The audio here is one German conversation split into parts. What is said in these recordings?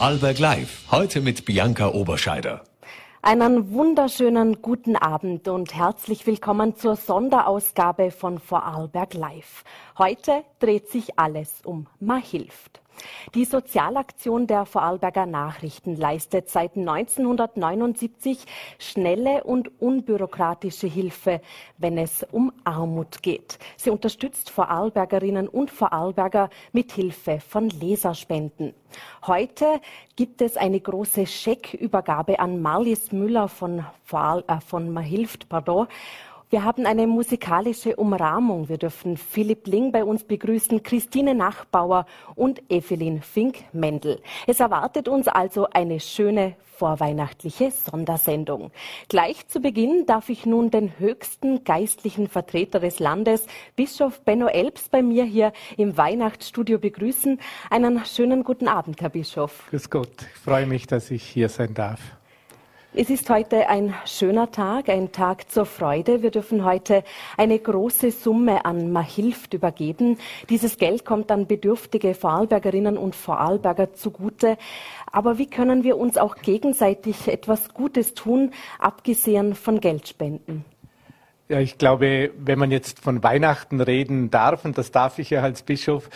Vorarlberg Live. Heute mit Bianca Oberscheider. Einen wunderschönen guten Abend und herzlich willkommen zur Sonderausgabe von Vorarlberg Live. Heute dreht sich alles um Ma hilft. Die Sozialaktion der Vorarlberger Nachrichten leistet seit 1979 schnelle und unbürokratische Hilfe, wenn es um Armut geht. Sie unterstützt Vorarlbergerinnen und Vorarlberger mit Hilfe von Leserspenden. Heute gibt es eine große Scheckübergabe an Marlies Müller von, Vorarl äh, von Mahilft, pardon. Wir haben eine musikalische Umrahmung. Wir dürfen Philipp Ling bei uns begrüßen, Christine Nachbauer und Evelyn Fink-Mendel. Es erwartet uns also eine schöne vorweihnachtliche Sondersendung. Gleich zu Beginn darf ich nun den höchsten geistlichen Vertreter des Landes, Bischof Benno Elbs, bei mir hier im Weihnachtsstudio begrüßen. Einen schönen guten Abend, Herr Bischof. Grüß Gott. Ich freue mich, dass ich hier sein darf. Es ist heute ein schöner Tag, ein Tag zur Freude. Wir dürfen heute eine große Summe an Mahilft übergeben. Dieses Geld kommt an bedürftige Vorarlbergerinnen und Vorarlberger zugute. Aber wie können wir uns auch gegenseitig etwas Gutes tun, abgesehen von Geldspenden? Ja, ich glaube, wenn man jetzt von Weihnachten reden darf, und das darf ich ja als Bischof,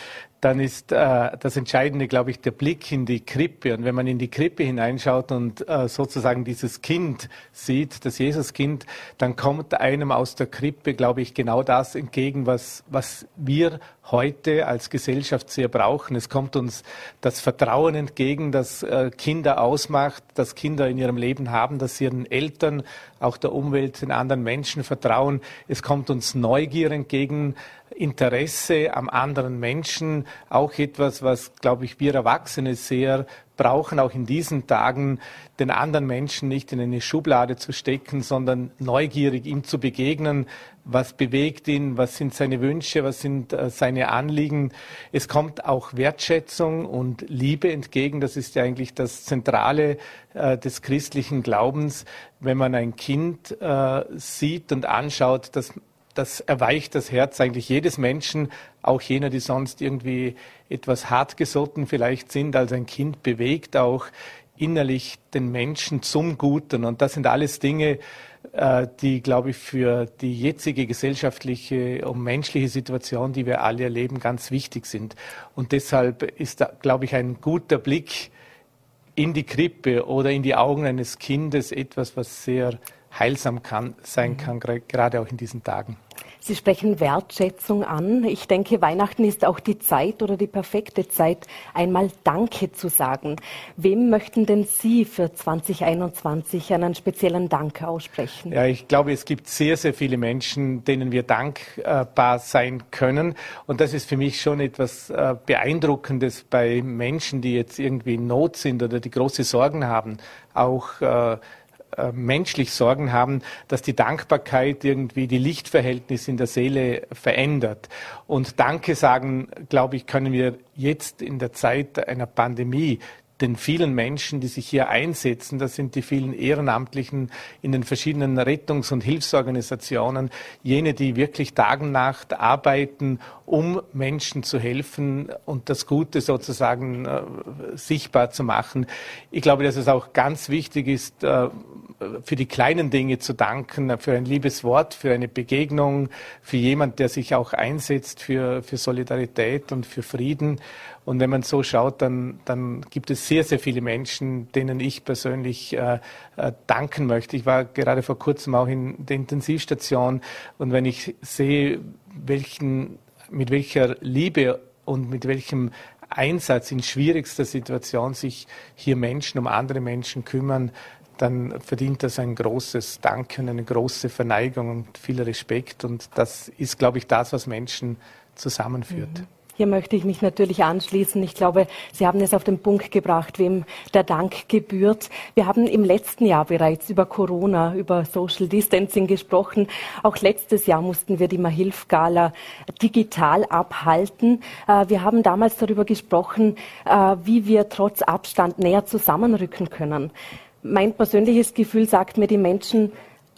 dann ist äh, das Entscheidende, glaube ich, der Blick in die Krippe. Und wenn man in die Krippe hineinschaut und äh, sozusagen dieses Kind sieht, das Jesuskind, dann kommt einem aus der Krippe, glaube ich, genau das entgegen, was, was wir heute als Gesellschaft sehr brauchen. Es kommt uns das Vertrauen entgegen, das äh, Kinder ausmacht, das Kinder in ihrem Leben haben, dass sie ihren Eltern, auch der Umwelt, den anderen Menschen vertrauen. Es kommt uns Neugier entgegen, Interesse am anderen Menschen, auch etwas, was, glaube ich, wir Erwachsene sehr brauchen, auch in diesen Tagen, den anderen Menschen nicht in eine Schublade zu stecken, sondern neugierig ihm zu begegnen. Was bewegt ihn? Was sind seine Wünsche? Was sind äh, seine Anliegen? Es kommt auch Wertschätzung und Liebe entgegen. Das ist ja eigentlich das Zentrale äh, des christlichen Glaubens. Wenn man ein Kind äh, sieht und anschaut, dass das erweicht das Herz eigentlich jedes Menschen, auch jener, die sonst irgendwie etwas hartgesotten vielleicht sind, als ein Kind bewegt auch innerlich den Menschen zum Guten. Und das sind alles Dinge, äh, die, glaube ich, für die jetzige gesellschaftliche und menschliche Situation, die wir alle erleben, ganz wichtig sind. Und deshalb ist, da, glaube ich, ein guter Blick in die Krippe oder in die Augen eines Kindes etwas, was sehr heilsam kann, sein mhm. kann, gerade auch in diesen Tagen. Sie sprechen Wertschätzung an. Ich denke, Weihnachten ist auch die Zeit oder die perfekte Zeit, einmal Danke zu sagen. Wem möchten denn Sie für 2021 einen speziellen Dank aussprechen? Ja, ich glaube, es gibt sehr, sehr viele Menschen, denen wir dankbar sein können. Und das ist für mich schon etwas äh, Beeindruckendes bei Menschen, die jetzt irgendwie in Not sind oder die große Sorgen haben. Auch äh, menschlich Sorgen haben, dass die Dankbarkeit irgendwie die Lichtverhältnisse in der Seele verändert. Und Danke sagen, glaube ich, können wir jetzt in der Zeit einer Pandemie den vielen Menschen, die sich hier einsetzen, das sind die vielen Ehrenamtlichen in den verschiedenen Rettungs- und Hilfsorganisationen, jene, die wirklich Tag und Nacht arbeiten, um Menschen zu helfen und das Gute sozusagen äh, sichtbar zu machen. Ich glaube, dass es auch ganz wichtig ist, äh, für die kleinen Dinge zu danken, für ein liebes Wort, für eine Begegnung, für jemand, der sich auch einsetzt für, für Solidarität und für Frieden. Und wenn man so schaut, dann, dann gibt es sehr, sehr viele Menschen, denen ich persönlich äh, äh, danken möchte. Ich war gerade vor kurzem auch in der Intensivstation und wenn ich sehe, welchen, mit welcher Liebe und mit welchem Einsatz in schwierigster Situation sich hier Menschen um andere Menschen kümmern, dann verdient das ein großes Danken, eine große Verneigung und viel Respekt. Und das ist, glaube ich, das, was Menschen zusammenführt. Mhm. Hier möchte ich mich natürlich anschließen. Ich glaube, Sie haben es auf den Punkt gebracht, wem der Dank gebührt. Wir haben im letzten Jahr bereits über Corona, über Social Distancing gesprochen. Auch letztes Jahr mussten wir die Mahilf-Gala digital abhalten. Äh, wir haben damals darüber gesprochen, äh, wie wir trotz Abstand näher zusammenrücken können. Mein persönliches Gefühl sagt mir, die Menschen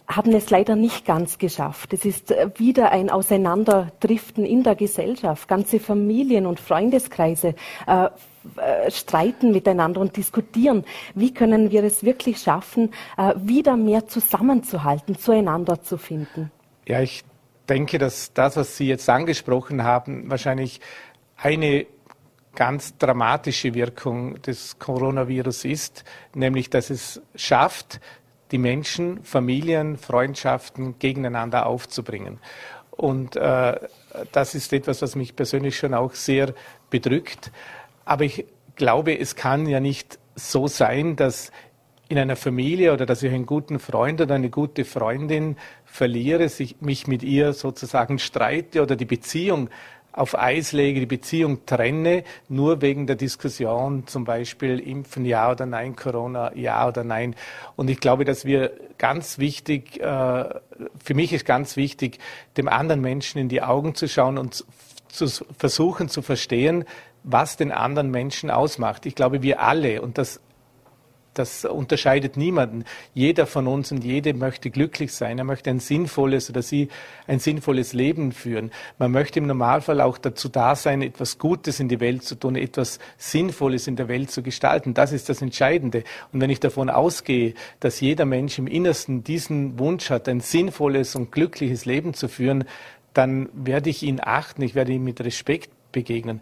haben es leider nicht ganz geschafft. Es ist äh, wieder ein Auseinanderdriften in der Gesellschaft. Ganze Familien und Freundeskreise äh, äh, streiten miteinander und diskutieren. Wie können wir es wirklich schaffen, wieder mehr zusammenzuhalten, zueinander zu finden? Ja, ich denke, dass das, was Sie jetzt angesprochen haben, wahrscheinlich eine ganz dramatische Wirkung des Coronavirus ist, nämlich dass es schafft, die Menschen, Familien, Freundschaften gegeneinander aufzubringen. Und äh, das ist etwas, was mich persönlich schon auch sehr bedrückt. Aber ich glaube, es kann ja nicht so sein, dass in einer Familie oder dass ich einen guten Freund oder eine gute Freundin verliere, sich, mich mit ihr sozusagen streite oder die Beziehung auf Eis lege, die Beziehung trenne, nur wegen der Diskussion, zum Beispiel Impfen ja oder nein, Corona ja oder nein. Und ich glaube, dass wir ganz wichtig, äh, für mich ist ganz wichtig, dem anderen Menschen in die Augen zu schauen und zu versuchen zu verstehen, was den anderen Menschen ausmacht. Ich glaube, wir alle, und das das unterscheidet niemanden. Jeder von uns und jede möchte glücklich sein. Er möchte ein sinnvolles oder sie ein sinnvolles Leben führen. Man möchte im Normalfall auch dazu da sein, etwas Gutes in die Welt zu tun, etwas Sinnvolles in der Welt zu gestalten. Das ist das Entscheidende. Und wenn ich davon ausgehe, dass jeder Mensch im Innersten diesen Wunsch hat, ein sinnvolles und glückliches Leben zu führen, dann werde ich ihn achten, ich werde ihm mit Respekt begegnen.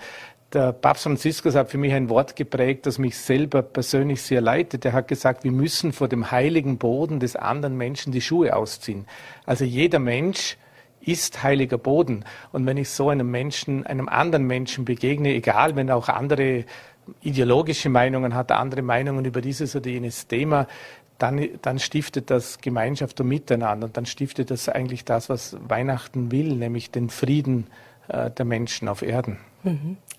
Der Papst Franziskus hat für mich ein Wort geprägt, das mich selber persönlich sehr leitet. Er hat gesagt, wir müssen vor dem heiligen Boden des anderen Menschen die Schuhe ausziehen. Also jeder Mensch ist heiliger Boden. Und wenn ich so einem Menschen, einem anderen Menschen begegne, egal, wenn auch andere ideologische Meinungen hat, andere Meinungen über dieses oder jenes Thema, dann, dann stiftet das Gemeinschaft und Miteinander. Und dann stiftet das eigentlich das, was Weihnachten will, nämlich den Frieden äh, der Menschen auf Erden.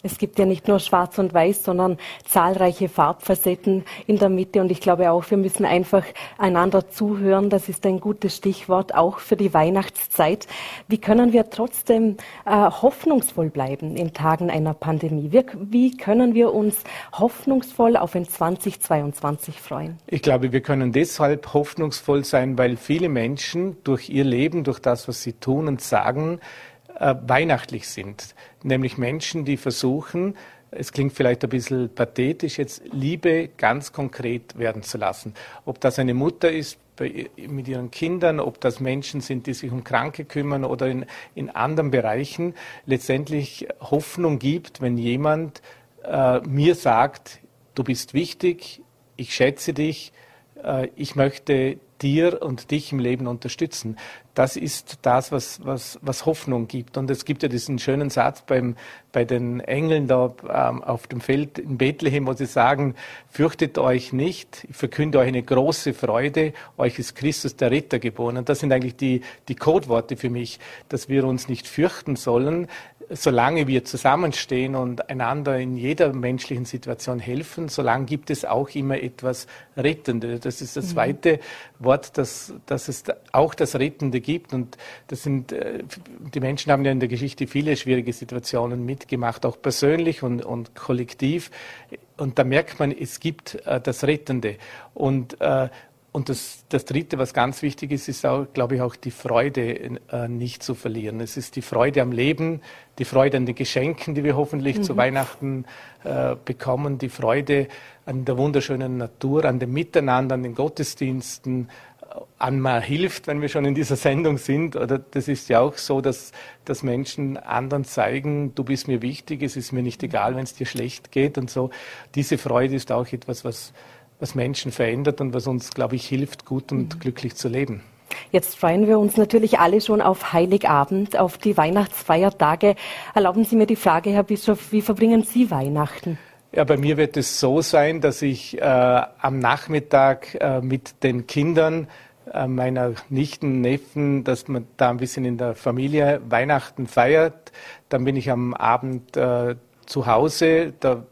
Es gibt ja nicht nur Schwarz und Weiß, sondern zahlreiche Farbfacetten in der Mitte. Und ich glaube auch, wir müssen einfach einander zuhören. Das ist ein gutes Stichwort auch für die Weihnachtszeit. Wie können wir trotzdem äh, hoffnungsvoll bleiben in Tagen einer Pandemie? Wie, wie können wir uns hoffnungsvoll auf ein 2022 freuen? Ich glaube, wir können deshalb hoffnungsvoll sein, weil viele Menschen durch ihr Leben, durch das, was sie tun und sagen, äh, weihnachtlich sind. Nämlich Menschen, die versuchen, es klingt vielleicht ein bisschen pathetisch, jetzt Liebe ganz konkret werden zu lassen. Ob das eine Mutter ist bei, mit ihren Kindern, ob das Menschen sind, die sich um Kranke kümmern oder in, in anderen Bereichen, letztendlich Hoffnung gibt, wenn jemand äh, mir sagt, du bist wichtig, ich schätze dich, ich möchte dir und dich im Leben unterstützen. Das ist das, was, was, was Hoffnung gibt. Und es gibt ja diesen schönen Satz beim, bei den Engeln da ähm, auf dem Feld in Bethlehem, wo sie sagen, fürchtet euch nicht, ich verkünde euch eine große Freude, euch ist Christus der Ritter geboren. Und das sind eigentlich die, die Codeworte für mich, dass wir uns nicht fürchten sollen, solange wir zusammenstehen und einander in jeder menschlichen Situation helfen, solange gibt es auch immer etwas Rettendes. Das ist das mhm. zweite Wort, dass, dass es auch das Rettende gibt. Und das sind, äh, die Menschen haben ja in der Geschichte viele schwierige Situationen mitgemacht, auch persönlich und, und kollektiv. Und da merkt man, es gibt äh, das Rettende. Und äh, und das, das Dritte, was ganz wichtig ist, ist auch, glaube ich, auch die Freude äh, nicht zu verlieren. Es ist die Freude am Leben, die Freude an den Geschenken, die wir hoffentlich mhm. zu Weihnachten äh, bekommen, die Freude an der wunderschönen Natur, an dem Miteinander, an den Gottesdiensten, äh, an man hilft, wenn wir schon in dieser Sendung sind. Oder das ist ja auch so, dass, dass Menschen anderen zeigen, du bist mir wichtig, es ist mir nicht egal, wenn es dir schlecht geht und so. Diese Freude ist auch etwas, was was Menschen verändert und was uns, glaube ich, hilft, gut und mhm. glücklich zu leben. Jetzt freuen wir uns natürlich alle schon auf Heiligabend, auf die Weihnachtsfeiertage. Erlauben Sie mir die Frage, Herr Bischof, wie verbringen Sie Weihnachten? Ja, bei mir wird es so sein, dass ich äh, am Nachmittag äh, mit den Kindern äh, meiner Nichten, Neffen, dass man da ein bisschen in der Familie Weihnachten feiert. Dann bin ich am Abend äh, zu Hause. Da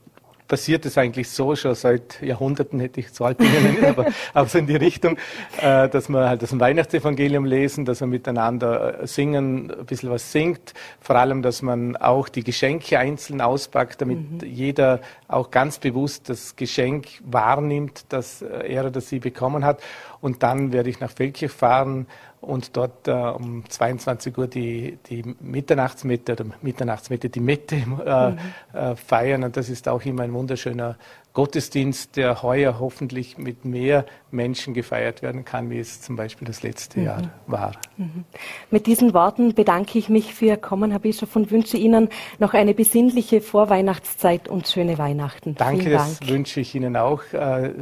passiert es eigentlich so, schon seit Jahrhunderten hätte ich zu alt bin, aber, aber so in die Richtung, äh, dass wir halt das Weihnachtsevangelium lesen, dass wir miteinander äh, singen, ein bisschen was singt, vor allem, dass man auch die Geschenke einzeln auspackt, damit mhm. jeder auch ganz bewusst das Geschenk wahrnimmt, das er oder sie bekommen hat. Und dann werde ich nach Feldkirch fahren und dort äh, um 22 Uhr die, die Mitternachtsmitte oder Mitternachtsmitte die Mitte äh, mhm. äh, feiern. Und das ist auch immer ein wunderschöner Gottesdienst, der heuer hoffentlich mit mehr Menschen gefeiert werden kann, wie es zum Beispiel das letzte mhm. Jahr war. Mhm. Mit diesen Worten bedanke ich mich für Ihr Kommen, Herr Bischof, und wünsche Ihnen noch eine besinnliche Vorweihnachtszeit und schöne Weihnachten. Danke, Dank. das wünsche ich Ihnen auch. Äh,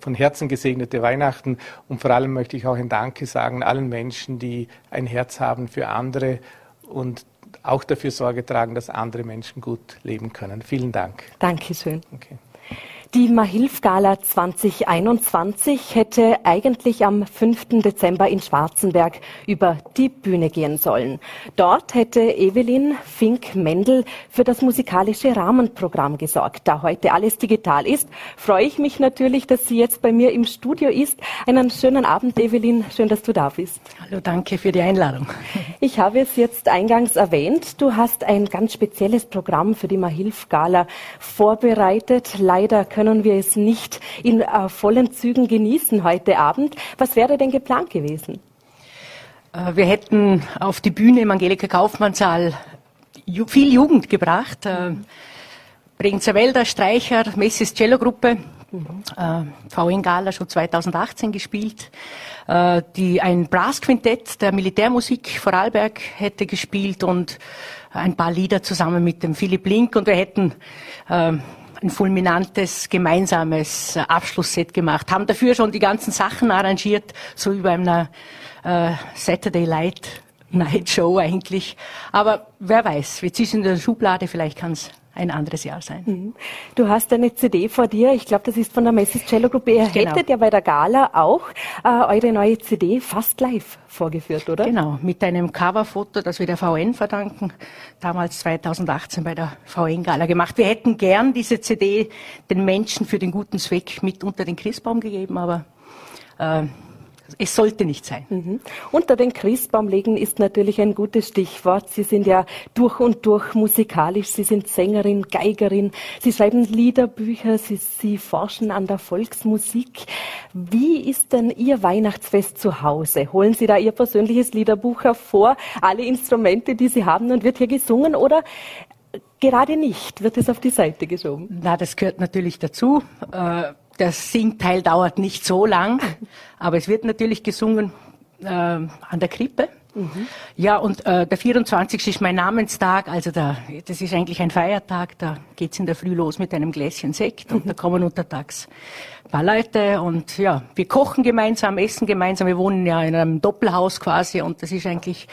von Herzen gesegnete Weihnachten. Und vor allem möchte ich auch ein Danke sagen allen Menschen, die ein Herz haben für andere und auch dafür Sorge tragen, dass andere Menschen gut leben können. Vielen Dank. Dankeschön. Okay. Die Mahilf-Gala 2021 hätte eigentlich am 5. Dezember in Schwarzenberg über die Bühne gehen sollen. Dort hätte Evelyn Fink-Mendel für das musikalische Rahmenprogramm gesorgt. Da heute alles digital ist, freue ich mich natürlich, dass sie jetzt bei mir im Studio ist. Einen schönen Abend, Evelyn. Schön, dass du da bist. Hallo, danke für die Einladung. Ich habe es jetzt eingangs erwähnt. Du hast ein ganz spezielles Programm für die Mahilf-Gala vorbereitet. Leider können wir es nicht in äh, vollen Zügen genießen heute Abend. Was wäre denn geplant gewesen? Äh, wir hätten auf die Bühne im Angelika Kaufmannssaal viel Jugend gebracht. Äh, Bregenzer Wälder, Streicher, Messis Cello Gruppe, mhm. äh, VN Gala schon 2018 gespielt. Äh, die, ein Brassquintett der Militärmusik Vorarlberg hätte gespielt und ein paar Lieder zusammen mit dem Philipp Link und wir hätten äh, ein fulminantes gemeinsames Abschlussset gemacht, haben dafür schon die ganzen Sachen arrangiert, so wie bei einer äh, Saturday Light Night Show eigentlich. Aber wer weiß, jetzt ist in der Schublade, vielleicht kann es ein anderes Jahr sein. Mhm. Du hast eine CD vor dir, ich glaube, das ist von der Messis Cello Gruppe. Ihr genau. hättet ja bei der Gala auch äh, eure neue CD fast live vorgeführt, oder? Genau, mit einem Coverfoto, das wir der VN verdanken, damals 2018 bei der VN Gala gemacht. Wir hätten gern diese CD den Menschen für den guten Zweck mit unter den Christbaum gegeben, aber äh, es sollte nicht sein. Mhm. Unter den Christbaum legen ist natürlich ein gutes Stichwort. Sie sind ja durch und durch musikalisch. Sie sind Sängerin, Geigerin. Sie schreiben Liederbücher. Sie, Sie forschen an der Volksmusik. Wie ist denn Ihr Weihnachtsfest zu Hause? Holen Sie da Ihr persönliches Liederbuch hervor, alle Instrumente, die Sie haben und wird hier gesungen oder gerade nicht? Wird es auf die Seite geschoben? Na, das gehört natürlich dazu. Äh der Singteil dauert nicht so lang, aber es wird natürlich gesungen äh, an der Krippe. Mhm. Ja, und äh, der 24. ist mein Namenstag, also da, das ist eigentlich ein Feiertag, da geht's in der Früh los mit einem Gläschen Sekt und da kommen untertags ein paar Leute und ja, wir kochen gemeinsam, essen gemeinsam, wir wohnen ja in einem Doppelhaus quasi und das ist eigentlich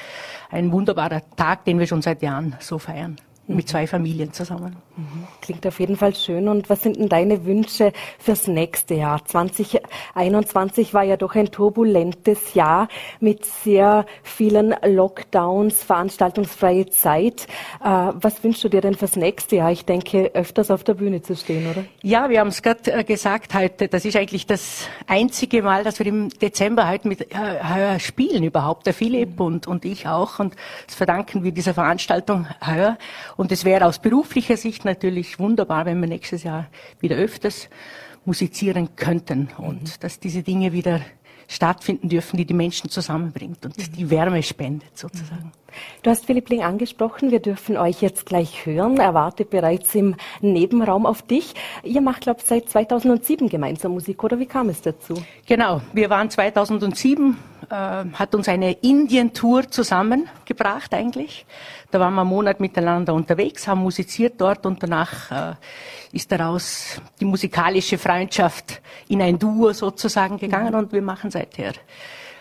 ein wunderbarer Tag, den wir schon seit Jahren so feiern mit zwei Familien zusammen. Mhm. Klingt auf jeden Fall schön. Und was sind denn deine Wünsche fürs nächste Jahr? 2021 war ja doch ein turbulentes Jahr mit sehr vielen Lockdowns, veranstaltungsfreie Zeit. Äh, was wünschst du dir denn fürs nächste Jahr? Ich denke, öfters auf der Bühne zu stehen, oder? Ja, wir haben es gerade äh, gesagt heute. Das ist eigentlich das einzige Mal, dass wir im Dezember heute mit äh, spielen überhaupt. Der Philipp mhm. und, und ich auch. Und das verdanken wir dieser Veranstaltung heuer. Und es wäre aus beruflicher Sicht natürlich wunderbar, wenn wir nächstes Jahr wieder öfters musizieren könnten und mhm. dass diese Dinge wieder stattfinden dürfen, die die Menschen zusammenbringt und mhm. die Wärme spendet sozusagen. Du hast Philipp Ling angesprochen, wir dürfen euch jetzt gleich hören. Er wartet bereits im Nebenraum auf dich. Ihr macht, glaube ich, seit 2007 gemeinsam Musik, oder wie kam es dazu? Genau, wir waren 2007, äh, hat uns eine Indien-Tour zusammengebracht eigentlich. Da waren wir einen Monat miteinander unterwegs, haben musiziert dort und danach äh, ist daraus die musikalische Freundschaft in ein Duo sozusagen gegangen und wir machen seither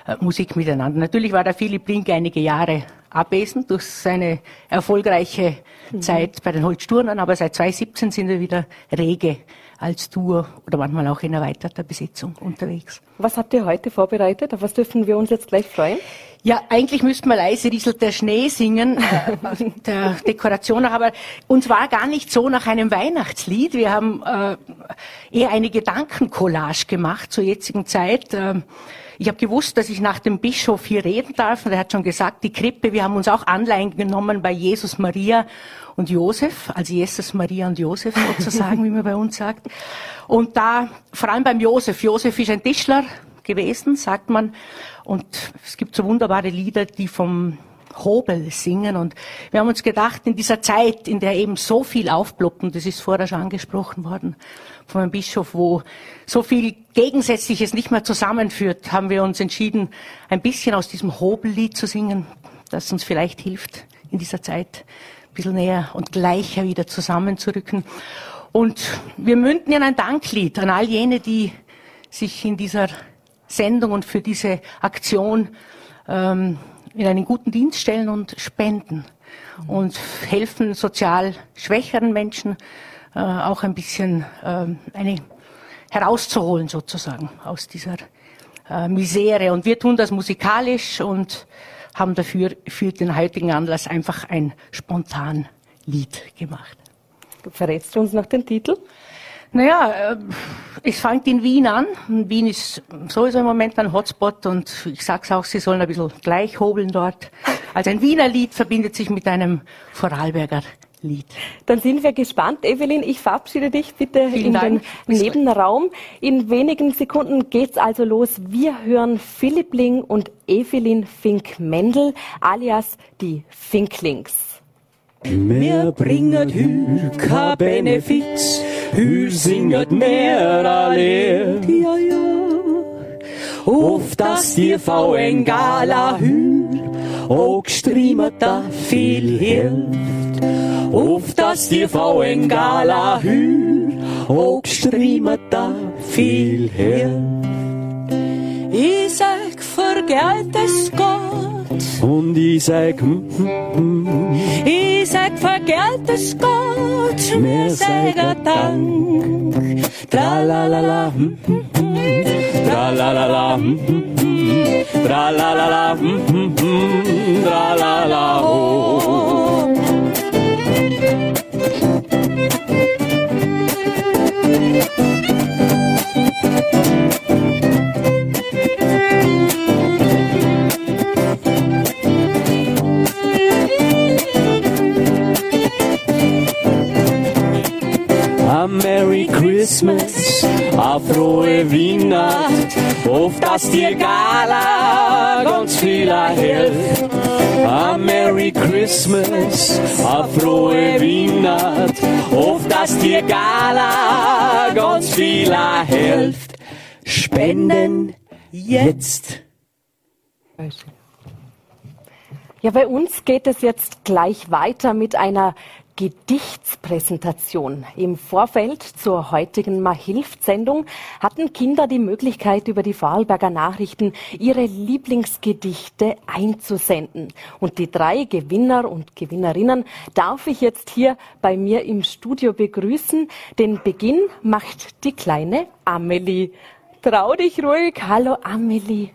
äh, Musik miteinander. Natürlich war der Philipp Link einige Jahre abwesend durch seine erfolgreiche mhm. Zeit bei den Holzsturnern, aber seit 2017 sind wir wieder rege als Tour oder manchmal auch in erweiterter Besetzung unterwegs. Was habt ihr heute vorbereitet? Auf was dürfen wir uns jetzt gleich freuen? Ja, eigentlich müssten wir leise rieselt der Schnee singen, äh, der Dekoration nach, aber uns war gar nicht so nach einem Weihnachtslied. Wir haben äh, eher eine Gedankencollage gemacht zur jetzigen Zeit. Äh, ich habe gewusst, dass ich nach dem Bischof hier reden darf und er hat schon gesagt, die Krippe, wir haben uns auch Anleihen genommen bei Jesus, Maria und Josef, also Jesus, Maria und Josef sozusagen, wie man bei uns sagt. Und da, vor allem beim Josef, Josef ist ein Tischler gewesen, sagt man, Und es gibt so wunderbare Lieder, die vom Hobel singen. Und wir haben uns gedacht, in dieser Zeit, in der eben so viel aufploppt, und das ist vorher schon angesprochen worden von einem Bischof, wo so viel Gegensätzliches nicht mehr zusammenführt, haben wir uns entschieden, ein bisschen aus diesem Hobellied zu singen, das uns vielleicht hilft, in dieser Zeit ein bisschen näher und gleicher wieder zusammenzurücken. Und wir münden in ein Danklied an all jene, die sich in dieser Sendung und für diese Aktion ähm, in einen guten Dienst stellen und spenden und helfen sozial schwächeren Menschen äh, auch ein bisschen äh, eine herauszuholen sozusagen aus dieser äh, Misere. Und wir tun das musikalisch und haben dafür für den heutigen Anlass einfach ein spontan Lied gemacht. Verrätst du uns noch den Titel? Naja, äh, es fängt in Wien an. Wien ist sowieso im Moment ein Hotspot und ich sag's auch, sie sollen ein bisschen gleich hobeln dort. Also ein Wiener Lied verbindet sich mit einem Vorarlberger Lied. Dann sind wir gespannt. Evelyn, ich verabschiede dich bitte Vielen in Dank. den Nebenraum. In wenigen Sekunden geht's also los. Wir hören Philipp Ling und Evelyn Fink-Mendel alias die Finklings. Wir bringen hür kein Benefiz, hür singet mehr allein. Ja, ja. Auf das TV en Gala hür, auch streamet da viel hilft. Auf das TV en Gala hür, auch streamet da viel hilft. Ich sag, vergelt es Gott. Und ich sag, hm, hm, hm. Ich sag, vergelt es Gott. Mir sagen Dank. Tralalala, hm. Tralalala. Tralalala, hm, hm, hm. Tralala, oh. A Merry Christmas, a frohe Weihnacht, auf dass dir Gala ganz viel hilft. A Merry Christmas, a frohe Weihnacht, auf dass dir Gala ganz viel hilft. Spenden jetzt. Ja, bei uns geht es jetzt gleich weiter mit einer Gedichtspräsentation. Im Vorfeld zur heutigen Mahilft-Sendung hatten Kinder die Möglichkeit, über die Vorarlberger Nachrichten ihre Lieblingsgedichte einzusenden. Und die drei Gewinner und Gewinnerinnen darf ich jetzt hier bei mir im Studio begrüßen. Den Beginn macht die kleine Amelie. Trau dich ruhig. Hallo Amelie.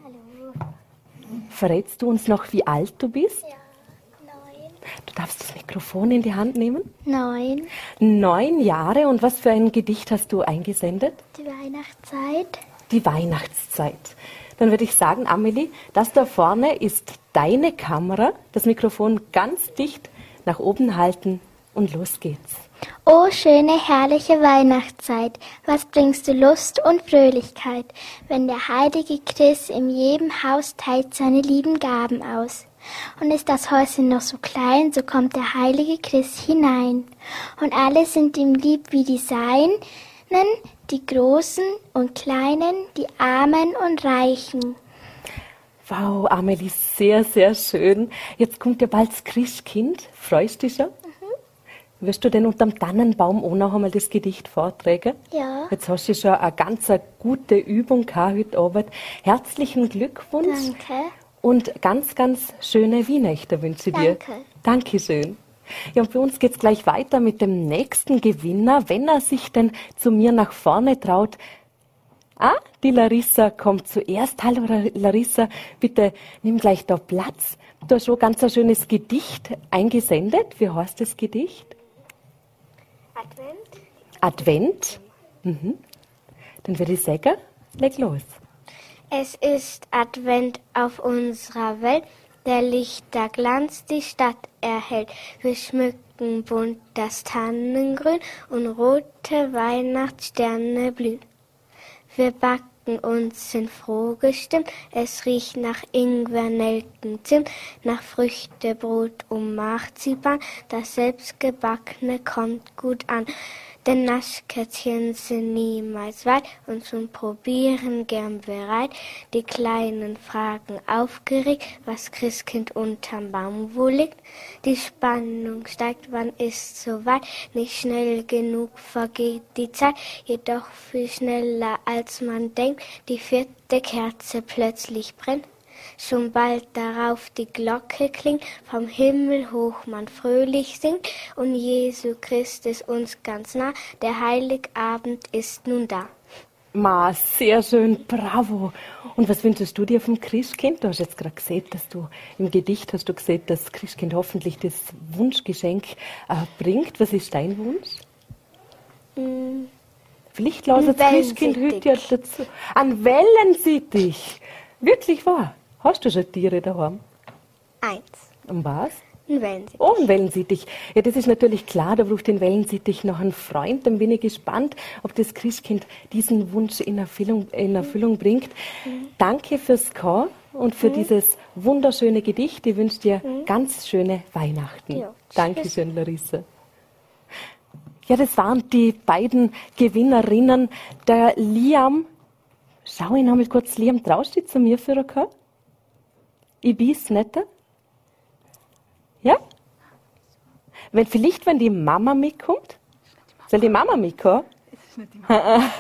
Verrätst du uns noch, wie alt du bist? Ja. Du darfst das Mikrofon in die Hand nehmen. Neun. Neun Jahre und was für ein Gedicht hast du eingesendet? Die Weihnachtszeit. Die Weihnachtszeit. Dann würde ich sagen, Amelie, das da vorne ist deine Kamera. Das Mikrofon ganz dicht nach oben halten und los geht's. O schöne, herrliche Weihnachtszeit, was bringst du Lust und Fröhlichkeit, wenn der heilige Christ in jedem Haus teilt seine lieben Gaben aus. Und ist das Häuschen noch so klein, so kommt der heilige Christ hinein. Und alle sind ihm lieb wie die Seinen, die Großen und Kleinen, die Armen und Reichen. Wow, Amelie, sehr, sehr schön. Jetzt kommt ja bald das Christkind. Freust du dich schon? Wirst du denn unterm Tannenbaum auch noch einmal das Gedicht vortragen? Ja. Jetzt hast du schon eine ganz eine gute Übung gehabt heute Abend. Herzlichen Glückwunsch. Danke. Und ganz, ganz schöne Weihnachten wünsche ich dir. Danke. Dankeschön. Ja, und bei uns geht's gleich weiter mit dem nächsten Gewinner, wenn er sich denn zu mir nach vorne traut. Ah, die Larissa kommt zuerst. Hallo Larissa, bitte nimm gleich da Platz. Du hast schon ganz ein schönes Gedicht eingesendet. Wie heißt das Gedicht? Advent. Advent. Mhm. Dann würde ich sagen, leg los. Es ist Advent auf unserer Welt, der Lichterglanz die Stadt erhält. Wir schmücken bunt das Tannengrün und rote Weihnachtssterne blühen. Wir backen und sind froh gestimmt. Es riecht nach Ingwer, Nelken, Zimt, nach Früchtebrot und Marzipan. Das selbstgebackene kommt gut an. Denn Naschkätzchen sind niemals weit und zum Probieren gern bereit. Die Kleinen fragen aufgeregt, was Christkind unterm Baum wohl liegt. Die Spannung steigt, wann ist soweit? Nicht schnell genug vergeht die Zeit, jedoch viel schneller als man denkt. Die vierte Kerze plötzlich brennt. Schon bald darauf die Glocke klingt, vom Himmel hoch man fröhlich singt, und Jesu Christ ist uns ganz nah, der Heiligabend ist nun da. Ma, sehr schön, bravo. Und was wünschst du dir vom Christkind? Du hast jetzt gerade gesehen, dass du im Gedicht hast du gesehen, dass das Christkind hoffentlich das Wunschgeschenk äh, bringt. Was ist dein Wunsch? Mm. Vielleicht lautet das Christkind heute ja dazu. An Wellensittich. Wirklich wahr. Hast du schon Tiere daheim? Eins. Und was? Ein Wellensittich. Oh, ein Wellensittich. Ja, das ist natürlich klar, da braucht den Wellensittich noch einen Freund. Dann bin ich gespannt, ob das Christkind diesen Wunsch in Erfüllung, in Erfüllung bringt. Mhm. Danke fürs Kommen und für mhm. dieses wunderschöne Gedicht. Ich wünsche dir mhm. ganz schöne Weihnachten. Ja. Dankeschön, Larissa. Ja, das waren die beiden Gewinnerinnen. Der Liam, schau ich noch mal kurz, Liam, traust du zu mir für ein ich weiß nicht. Ja? Wenn, vielleicht, wenn die Mama mitkommt? Soll die Mama mitkommen? Das ist nicht die Mama.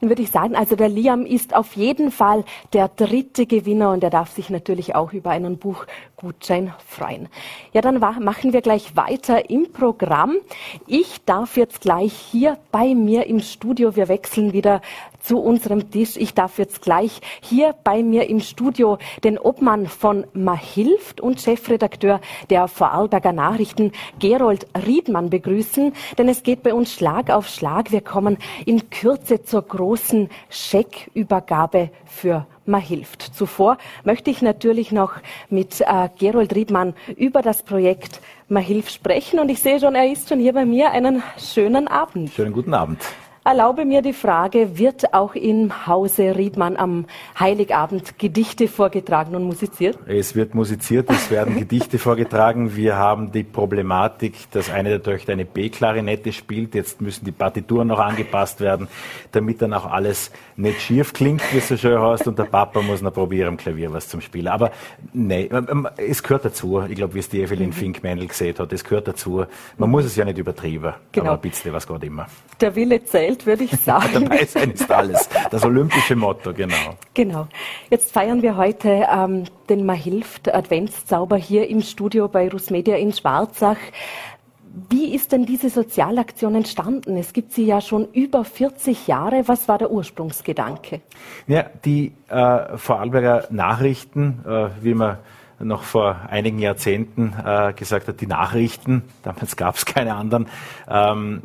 dann würde ich sagen, also der Liam ist auf jeden Fall der dritte Gewinner und er darf sich natürlich auch über einen Buchgutschein freuen. Ja, dann machen wir gleich weiter im Programm. Ich darf jetzt gleich hier bei mir im Studio, wir wechseln wieder zu unserem Tisch. Ich darf jetzt gleich hier bei mir im Studio den Obmann von Mahilft und Chefredakteur der Vorarlberger Nachrichten, Gerold Riedmann, begrüßen, denn es geht bei uns Schlag auf Schlag. Wir kommen in Kürze zur großen Scheckübergabe für Mahilft. Zuvor möchte ich natürlich noch mit äh, Gerold Riedmann über das Projekt Mahilft sprechen und ich sehe schon, er ist schon hier bei mir. Einen schönen Abend. Schönen guten Abend. Erlaube mir die Frage, wird auch im Hause Riedmann am Heiligabend Gedichte vorgetragen und musiziert? Es wird musiziert, es werden Gedichte vorgetragen. Wir haben die Problematik, dass eine der Töchter eine B-Klarinette spielt. Jetzt müssen die Partituren noch angepasst werden, damit dann auch alles nicht schief klingt, wie es so schön heißt. Und der Papa muss noch probieren, am Klavier was zum Spielen. Aber nein, ähm, ähm, es gehört dazu. Ich glaube, wie es die Evelyn mhm. Fink-Männl gesehen hat, es gehört dazu. Man muss es ja nicht übertrieben, genau. aber ein bisschen was geht immer. Der Wille zählt Welt, würde ich sagen. Dabei sein ist alles. Das olympische Motto, genau. Genau. Jetzt feiern wir heute ähm, den Mahilft Adventszauber hier im Studio bei Rusmedia in Schwarzach. Wie ist denn diese Sozialaktion entstanden? Es gibt sie ja schon über 40 Jahre. Was war der Ursprungsgedanke? Ja, die äh, Vorarlberger Nachrichten, äh, wie man noch vor einigen Jahrzehnten äh, gesagt hat, die Nachrichten, damals gab es keine anderen, ähm,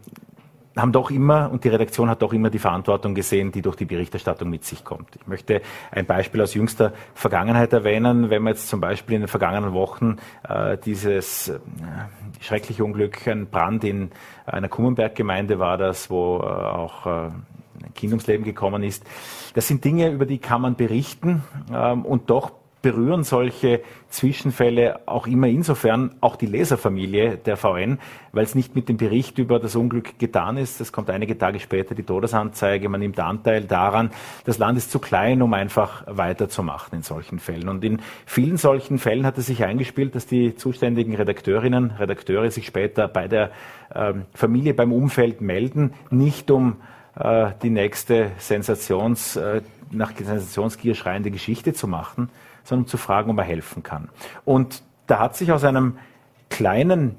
haben doch immer, und die Redaktion hat doch immer die Verantwortung gesehen, die durch die Berichterstattung mit sich kommt. Ich möchte ein Beispiel aus jüngster Vergangenheit erwähnen. Wenn man jetzt zum Beispiel in den vergangenen Wochen äh, dieses äh, schreckliche Unglück, ein Brand in einer Kummenberg-Gemeinde war das, wo äh, auch äh, ein Kind ums Leben gekommen ist. Das sind Dinge, über die kann man berichten ähm, und doch berühren solche Zwischenfälle auch immer insofern auch die Leserfamilie der VN, weil es nicht mit dem Bericht über das Unglück getan ist. Es kommt einige Tage später die Todesanzeige. Man nimmt Anteil daran. Das Land ist zu klein, um einfach weiterzumachen in solchen Fällen. Und in vielen solchen Fällen hat es sich eingespielt, dass die zuständigen Redakteurinnen, Redakteure sich später bei der ähm, Familie, beim Umfeld melden, nicht um äh, die nächste Sensations, äh, nach Sensationsgier schreiende Geschichte zu machen, sondern zu fragen, ob er helfen kann. Und da hat sich aus einem kleinen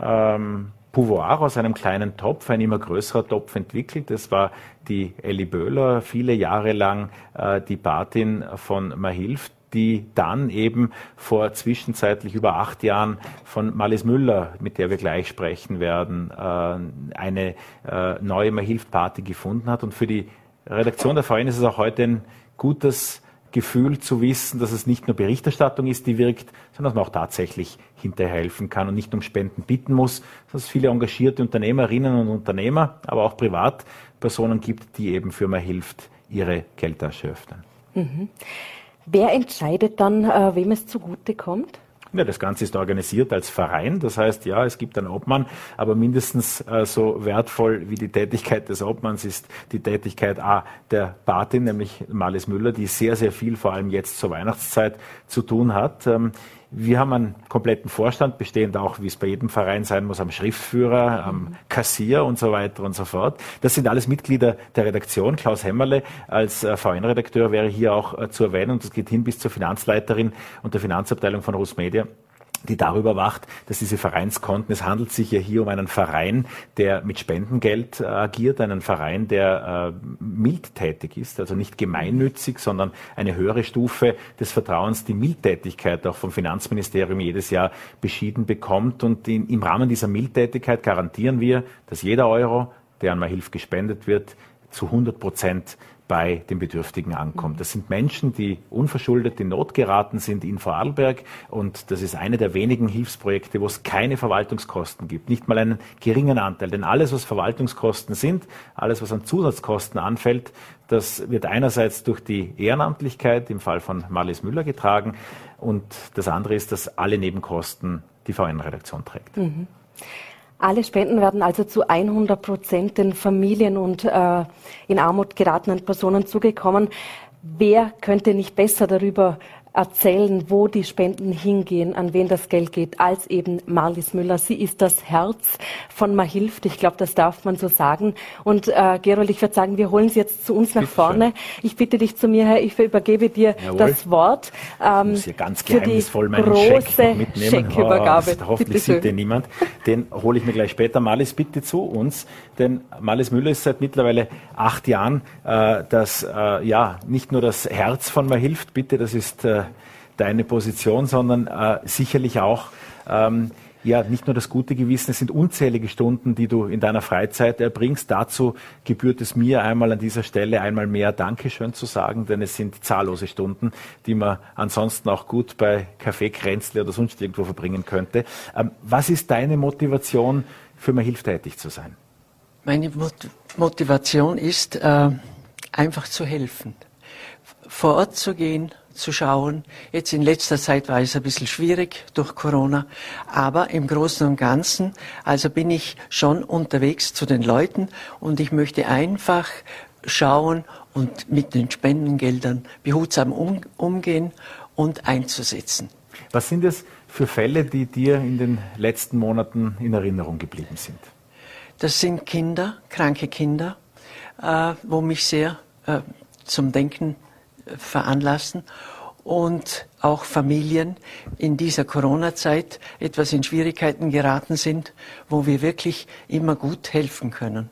ähm, Pouvoir, aus einem kleinen Topf, ein immer größerer Topf entwickelt. Das war die Elli Böhler, viele Jahre lang äh, die Patin von Mahilf, die dann eben vor zwischenzeitlich über acht Jahren von Malis Müller, mit der wir gleich sprechen werden, äh, eine äh, neue Mahilf-Party gefunden hat. Und für die Redaktion der VN ist es auch heute ein gutes Gefühl zu wissen, dass es nicht nur Berichterstattung ist, die wirkt, sondern dass man auch tatsächlich hinterher helfen kann und nicht um Spenden bitten muss, dass es viele engagierte Unternehmerinnen und Unternehmer, aber auch Privatpersonen gibt, die eben für mehr hilft, ihre Geldtasche öffnen. Mhm. Wer entscheidet dann, äh, wem es zugute kommt? Ja, das Ganze ist organisiert als Verein. Das heißt, ja, es gibt einen Obmann, aber mindestens äh, so wertvoll wie die Tätigkeit des Obmanns ist die Tätigkeit A der Patin, nämlich Marlies Müller, die sehr, sehr viel, vor allem jetzt zur Weihnachtszeit, zu tun hat. Ähm, wir haben einen kompletten Vorstand, bestehend auch, wie es bei jedem Verein sein muss, am Schriftführer, am Kassier und so weiter und so fort. Das sind alles Mitglieder der Redaktion. Klaus Hämmerle als äh, VN-Redakteur wäre hier auch äh, zu erwähnen und das geht hin bis zur Finanzleiterin und der Finanzabteilung von Rusmedia die darüber wacht, dass diese Vereinskonten, es handelt sich ja hier um einen Verein, der mit Spendengeld äh, agiert, einen Verein, der äh, mildtätig ist, also nicht gemeinnützig, sondern eine höhere Stufe des Vertrauens, die Mildtätigkeit auch vom Finanzministerium jedes Jahr beschieden bekommt. Und in, im Rahmen dieser Mildtätigkeit garantieren wir, dass jeder Euro, der an Hilfe gespendet wird, zu 100 Prozent bei den Bedürftigen ankommt. Das sind Menschen, die unverschuldet in Not geraten sind in Vorarlberg und das ist eine der wenigen Hilfsprojekte, wo es keine Verwaltungskosten gibt, nicht mal einen geringen Anteil. Denn alles, was Verwaltungskosten sind, alles, was an Zusatzkosten anfällt, das wird einerseits durch die Ehrenamtlichkeit im Fall von Marlies Müller getragen und das andere ist, dass alle Nebenkosten die VN-Redaktion trägt. Mhm. Alle Spenden werden also zu 100 Prozent den Familien und äh, in Armut geratenen Personen zugekommen. Wer könnte nicht besser darüber erzählen, wo die Spenden hingehen, an wen das Geld geht, als eben Marlies Müller. Sie ist das Herz von Mahilft. Ich glaube, das darf man so sagen. Und äh, Gerold, ich würde sagen, wir holen Sie jetzt zu uns nach vorne. Ich bitte dich zu mir her, ich übergebe dir Jawohl. das Wort. Ähm, ich muss hier ganz geheimnisvoll meinen große mitnehmen. Scheckübergabe. Oh, hoffentlich sieht den niemand. Den hole ich mir gleich später. Marlies, bitte zu uns. Denn Marlies Müller ist seit mittlerweile acht Jahren äh, das, äh, ja, nicht nur das Herz von Mahilft, bitte, das ist äh, deine Position, sondern äh, sicherlich auch ähm, ja nicht nur das gute Gewissen, es sind unzählige Stunden, die du in deiner Freizeit erbringst. Dazu gebührt es mir einmal an dieser Stelle einmal mehr Dankeschön zu sagen, denn es sind zahllose Stunden, die man ansonsten auch gut bei Kaffee Kränzle oder sonst irgendwo verbringen könnte. Ähm, was ist deine Motivation, für mir hilftätig zu sein? Meine Motivation ist, äh, einfach zu helfen, vor Ort zu gehen, zu schauen. Jetzt in letzter Zeit war es ein bisschen schwierig durch Corona, aber im Großen und Ganzen, also bin ich schon unterwegs zu den Leuten und ich möchte einfach schauen und mit den Spendengeldern behutsam um, umgehen und einzusetzen. Was sind es für Fälle, die dir in den letzten Monaten in Erinnerung geblieben sind? Das sind Kinder, kranke Kinder, äh, wo mich sehr äh, zum Denken veranlassen und auch Familien in dieser Corona-Zeit etwas in Schwierigkeiten geraten sind, wo wir wirklich immer gut helfen können.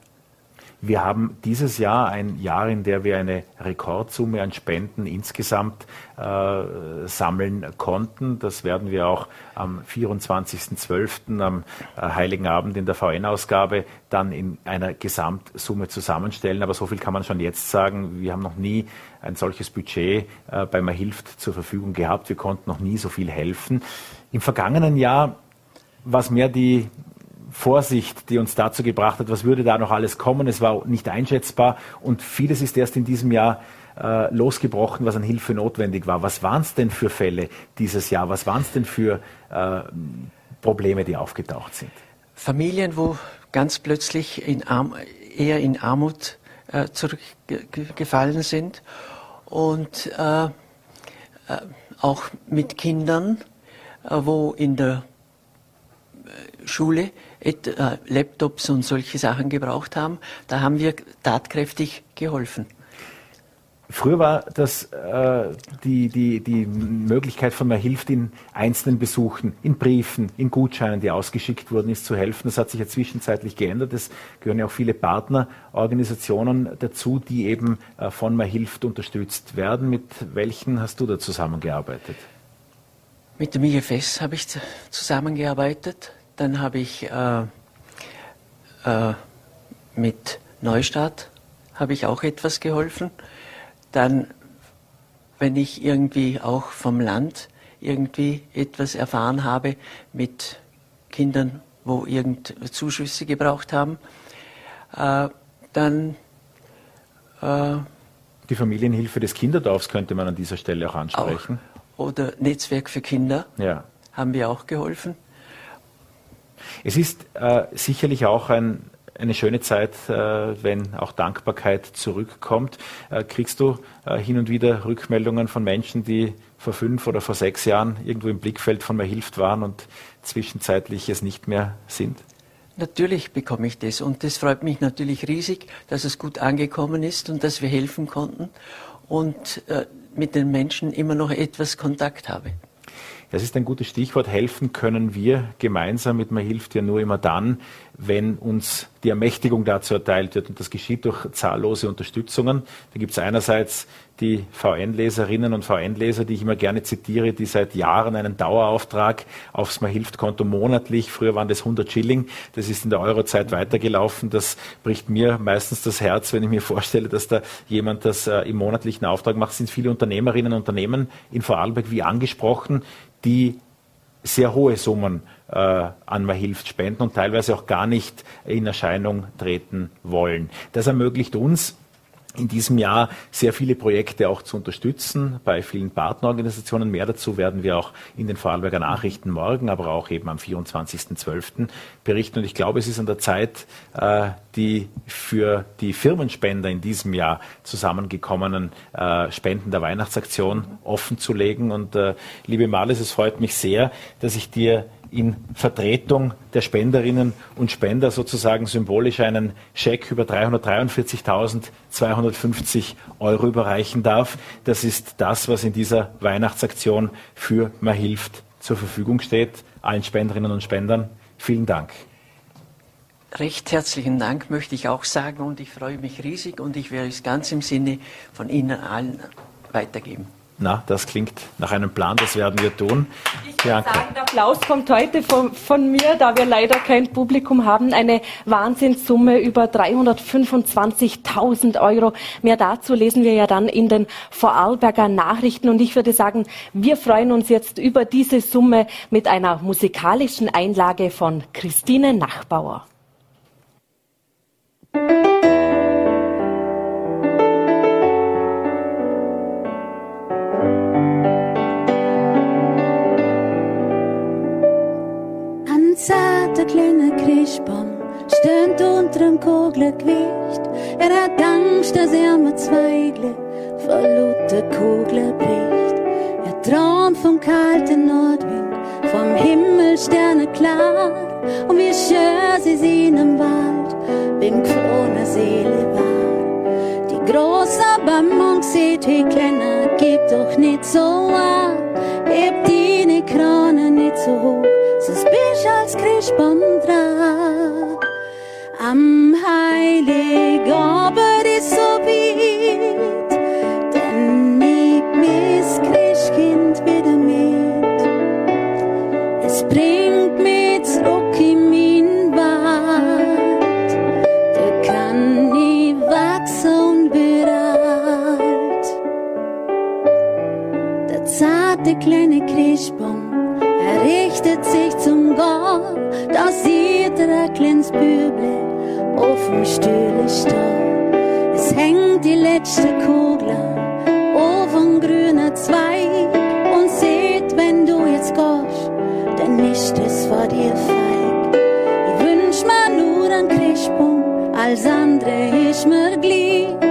Wir haben dieses Jahr ein Jahr, in der wir eine Rekordsumme an Spenden insgesamt äh, sammeln konnten. Das werden wir auch am 24.12. am äh, Heiligen Abend in der VN-Ausgabe dann in einer Gesamtsumme zusammenstellen. Aber so viel kann man schon jetzt sagen. Wir haben noch nie ein solches Budget äh, bei Man hilft zur Verfügung gehabt. Wir konnten noch nie so viel helfen. Im vergangenen Jahr war es mehr die Vorsicht, die uns dazu gebracht hat, was würde da noch alles kommen. Es war nicht einschätzbar und vieles ist erst in diesem Jahr äh, losgebrochen, was an Hilfe notwendig war. Was waren es denn für Fälle dieses Jahr? Was waren es denn für äh, Probleme, die aufgetaucht sind? Familien, wo ganz plötzlich in Arm, eher in Armut äh, zurückgefallen sind und äh, äh, auch mit Kindern, äh, wo in der Schule Laptops und solche Sachen gebraucht haben. Da haben wir tatkräftig geholfen. Früher war das äh, die, die, die Möglichkeit von man hilft in einzelnen Besuchen, in Briefen, in Gutscheinen, die ausgeschickt wurden, ist zu helfen. Das hat sich ja zwischenzeitlich geändert. Es gehören ja auch viele Partnerorganisationen dazu, die eben äh, von man hilft unterstützt werden. Mit welchen hast du da zusammengearbeitet? Mit dem IFS habe ich zusammengearbeitet. Dann habe ich äh, äh, mit Neustadt habe ich auch etwas geholfen. Dann wenn ich irgendwie auch vom Land irgendwie etwas erfahren habe mit Kindern, wo irgend Zuschüsse gebraucht haben, äh, dann äh, die Familienhilfe des Kinderdorfs könnte man an dieser Stelle auch ansprechen. Auch, oder Netzwerk für Kinder ja. haben wir auch geholfen. Es ist äh, sicherlich auch ein, eine schöne Zeit, äh, wenn auch Dankbarkeit zurückkommt. Äh, kriegst du äh, hin und wieder Rückmeldungen von Menschen, die vor fünf oder vor sechs Jahren irgendwo im Blickfeld von mir hilft waren und zwischenzeitlich es nicht mehr sind? Natürlich bekomme ich das und das freut mich natürlich riesig, dass es gut angekommen ist und dass wir helfen konnten und äh, mit den Menschen immer noch etwas Kontakt habe. Das ist ein gutes Stichwort. Helfen können wir gemeinsam mit Man hilft ja nur immer dann, wenn uns die Ermächtigung dazu erteilt wird. Und das geschieht durch zahllose Unterstützungen. Da gibt es einerseits die VN-Leserinnen und VN-Leser, die ich immer gerne zitiere, die seit Jahren einen Dauerauftrag aufs Man hilft Konto monatlich, früher waren das 100 Schilling, das ist in der Eurozeit weitergelaufen. Das bricht mir meistens das Herz, wenn ich mir vorstelle, dass da jemand das äh, im monatlichen Auftrag macht. Es sind viele Unternehmerinnen und Unternehmen in Vorarlberg wie angesprochen, die sehr hohe Summen äh, an hilft spenden und teilweise auch gar nicht in Erscheinung treten wollen. Das ermöglicht uns, in diesem Jahr sehr viele Projekte auch zu unterstützen, bei vielen Partnerorganisationen. Mehr dazu werden wir auch in den Vorarlberger Nachrichten morgen, aber auch eben am 24.12. berichten. Und ich glaube, es ist an der Zeit, äh, die für die Firmenspender in diesem Jahr zusammengekommenen äh, Spenden der Weihnachtsaktion offen zu legen. Und äh, liebe Marlis, es freut mich sehr, dass ich dir in Vertretung der Spenderinnen und Spender sozusagen symbolisch einen Scheck über 343.250 Euro überreichen darf. Das ist das, was in dieser Weihnachtsaktion für Man hilft zur Verfügung steht. Allen Spenderinnen und Spendern vielen Dank. Recht herzlichen Dank möchte ich auch sagen und ich freue mich riesig und ich werde es ganz im Sinne von Ihnen allen weitergeben. Na, das klingt nach einem Plan, das werden wir tun. Ich würde sagen, der Applaus kommt heute von, von, mir, da wir leider kein Publikum haben. Eine Wahnsinnssumme über 325.000 Euro. Mehr dazu lesen wir ja dann in den Vorarlberger Nachrichten. Und ich würde sagen, wir freuen uns jetzt über diese Summe mit einer musikalischen Einlage von Christine Nachbauer. Christbaum stöhnt unterm Kugelgewicht. Er hat Angst, dass er mit Zweigle vor lauter Kugel bricht. Er träumt vom kalten Nordwind, vom Himmel Sterne klar. Und wie schön sie sind im Wald, wenn gefrorene Seele war. Die große Bammung sieht, wie kleiner, gib doch nicht so an. Heb deine Krone nicht so hoch sonst bist als Christbaum dran. Am Heilig Abend ist so weit, denn ich miss Christkind wieder mit. Es bringt mich zurück in mein Wald, da kann ich wachsen und wird alt. Der zarte kleine Christbaum richtet sich zum Gott, da sieht er ein dem Stühle stehen. Es hängt die letzte Kugel auf dem grünen Zweig und seht, wenn du jetzt gehst, dann ist es vor dir feig. Ich wünsch mir nur ein Christbaum, als andere ist mir gleich.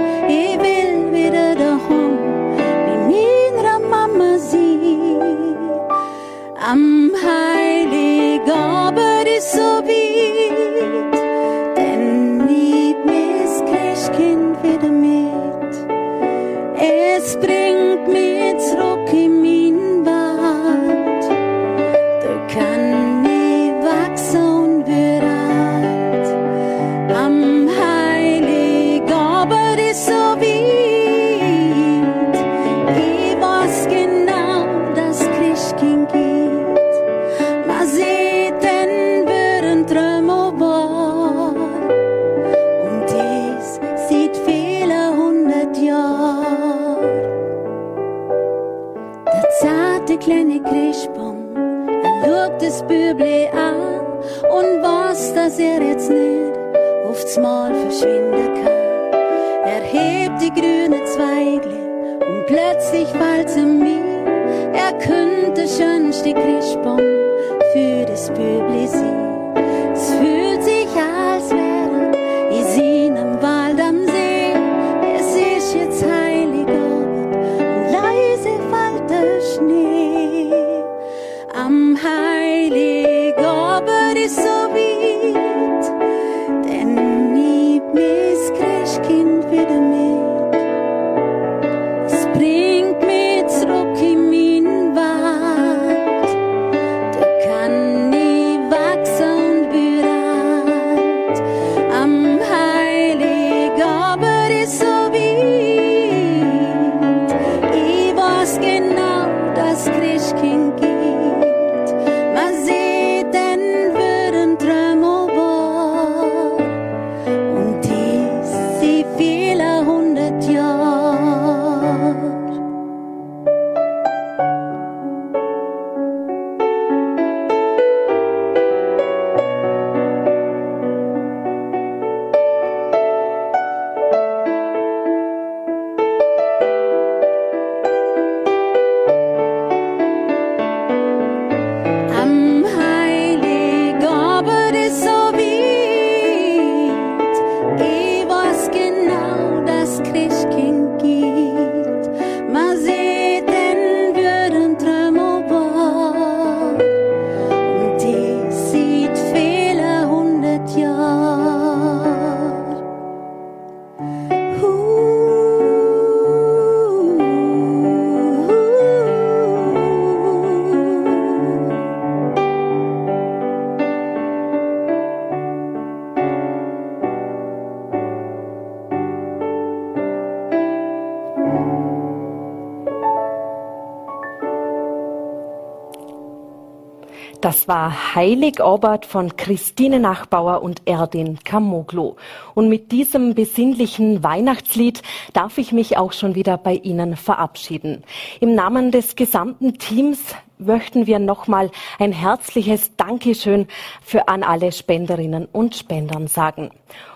Das war Heiligabend von Christine Nachbauer und Erdin Kamoglu. Und mit diesem besinnlichen Weihnachtslied darf ich mich auch schon wieder bei Ihnen verabschieden. Im Namen des gesamten Teams möchten wir nochmal ein herzliches Dankeschön für an alle Spenderinnen und Spendern sagen.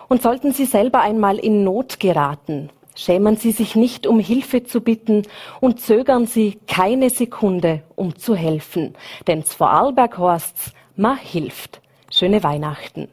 Und sollten Sie selber einmal in Not geraten, Schämen Sie sich nicht, um Hilfe zu bitten und zögern Sie keine Sekunde, um zu helfen. Denn Vorarlberg heißt's, ma hilft. Schöne Weihnachten.